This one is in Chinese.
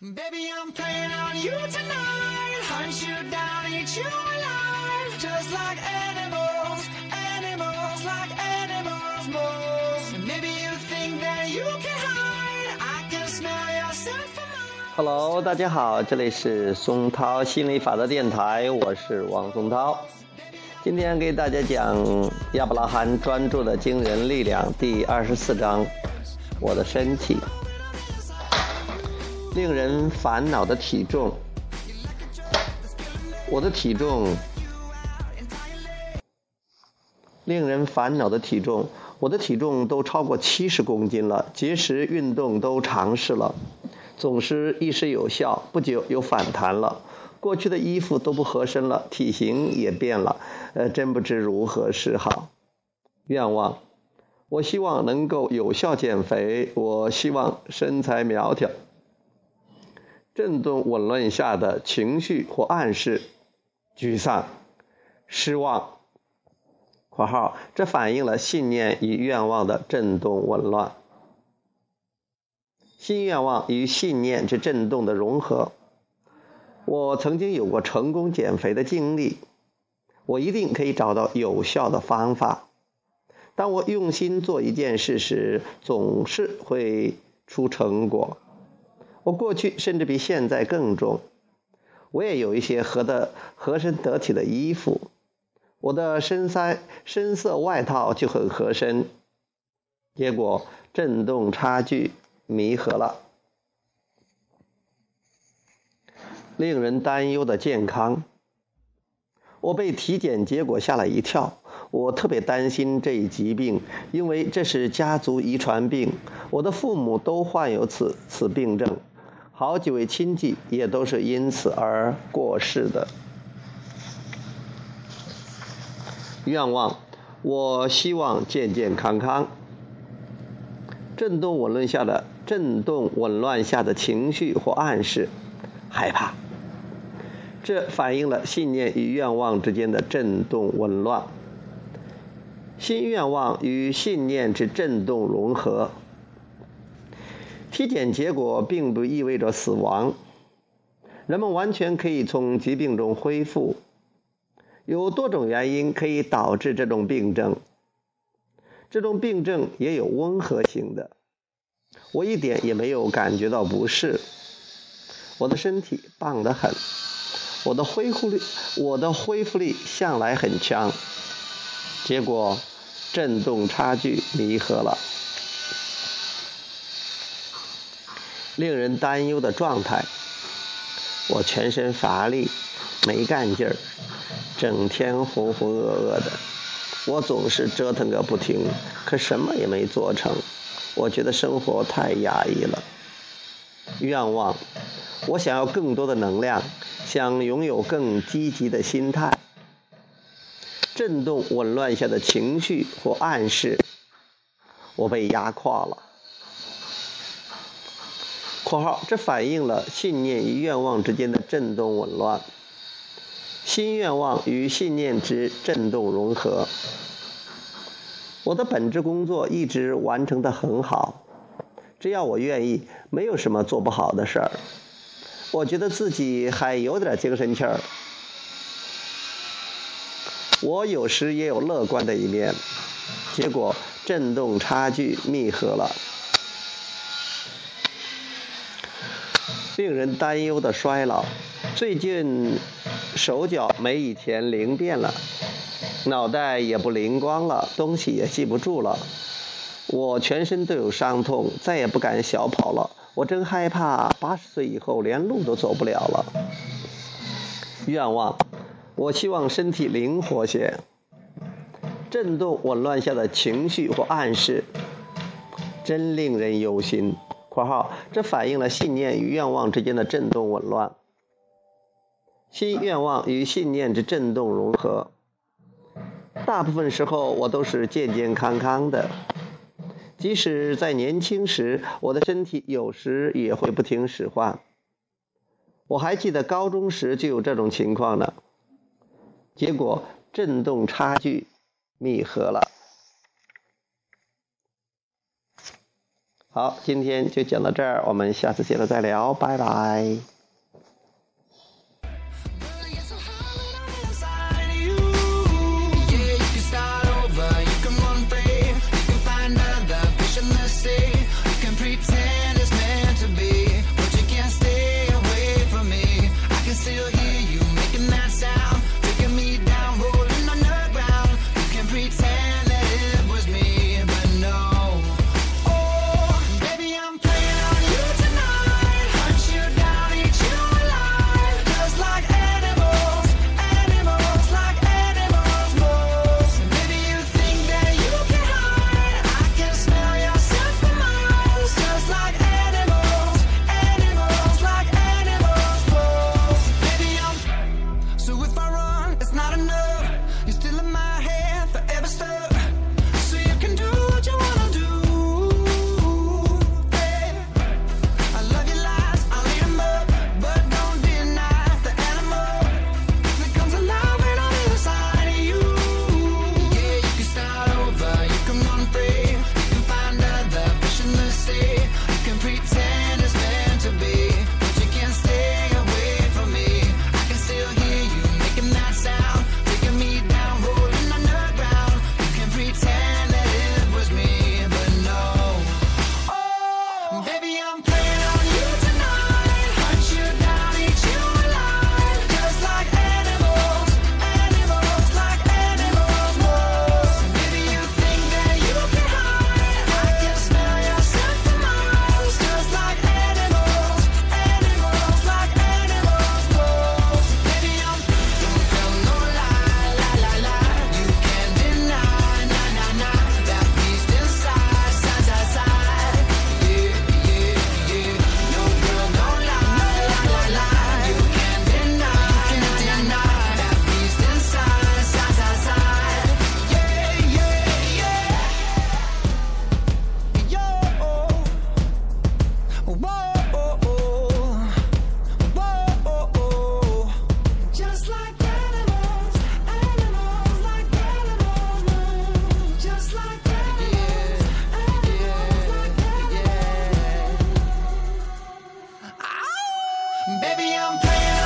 Baby, I'm playing on you tonight. Hunt you down, eat you alive. Just like animals, animals, like animals, moles. And maybe you think that you can hide. I can smell yourself from miles. Hello，大家好，这里是松涛心理法则电台，我是王松涛。今天给大家讲亚伯拉罕专注的惊人力量第二十四章，我的身体，令人烦恼的体重，我的体重，令人烦恼的体重，我的体重都超过七十公斤了，节食运动都尝试了。总是一时有效，不久又反弹了。过去的衣服都不合身了，体型也变了，呃，真不知如何是好。愿望，我希望能够有效减肥，我希望身材苗条。震动紊乱下的情绪或暗示：沮丧、失望。（括号这反映了信念与愿望的震动紊乱。）新愿望与信念之震动的融合。我曾经有过成功减肥的经历，我一定可以找到有效的方法。当我用心做一件事时，总是会出成果。我过去甚至比现在更重。我也有一些合的合身得体的衣服，我的深色深色外套就很合身。结果震动差距。弥合了，令人担忧的健康。我被体检结果吓了一跳，我特别担心这一疾病，因为这是家族遗传病，我的父母都患有此此病症，好几位亲戚也都是因此而过世的。愿望，我希望健健康康。震动紊乱下的震动紊乱下的情绪或暗示，害怕。这反映了信念与愿望之间的震动紊乱。新愿望与信念之震动融合。体检结果并不意味着死亡，人们完全可以从疾病中恢复。有多种原因可以导致这种病症。这种病症也有温和型的，我一点也没有感觉到不适，我的身体棒得很，我的恢复力，我的恢复力向来很强。结果，振动差距弥合了，令人担忧的状态，我全身乏力，没干劲儿，整天浑浑噩噩的。我总是折腾个不停，可什么也没做成。我觉得生活太压抑了。愿望，我想要更多的能量，想拥有更积极的心态。震动紊乱下的情绪或暗示，我被压垮了。括号这反映了信念与愿望之间的震动紊乱。新愿望与信念之振动融合。我的本职工作一直完成的很好，只要我愿意，没有什么做不好的事儿。我觉得自己还有点精神气儿。我有时也有乐观的一面，结果振动差距密合了，令人担忧的衰老。最近。手脚没以前灵便了，脑袋也不灵光了，东西也记不住了。我全身都有伤痛，再也不敢小跑了。我真害怕八十岁以后连路都走不了了。愿望，我希望身体灵活些。震动紊乱下的情绪或暗示，真令人忧心。括号，这反映了信念与愿望之间的震动紊乱。新愿望与信念之振动融合，大部分时候我都是健健康康的。即使在年轻时，我的身体有时也会不听使唤。我还记得高中时就有这种情况呢。结果振动差距密合了。好今天就讲到这儿我们下次接着再聊拜拜。Maybe I'm playing.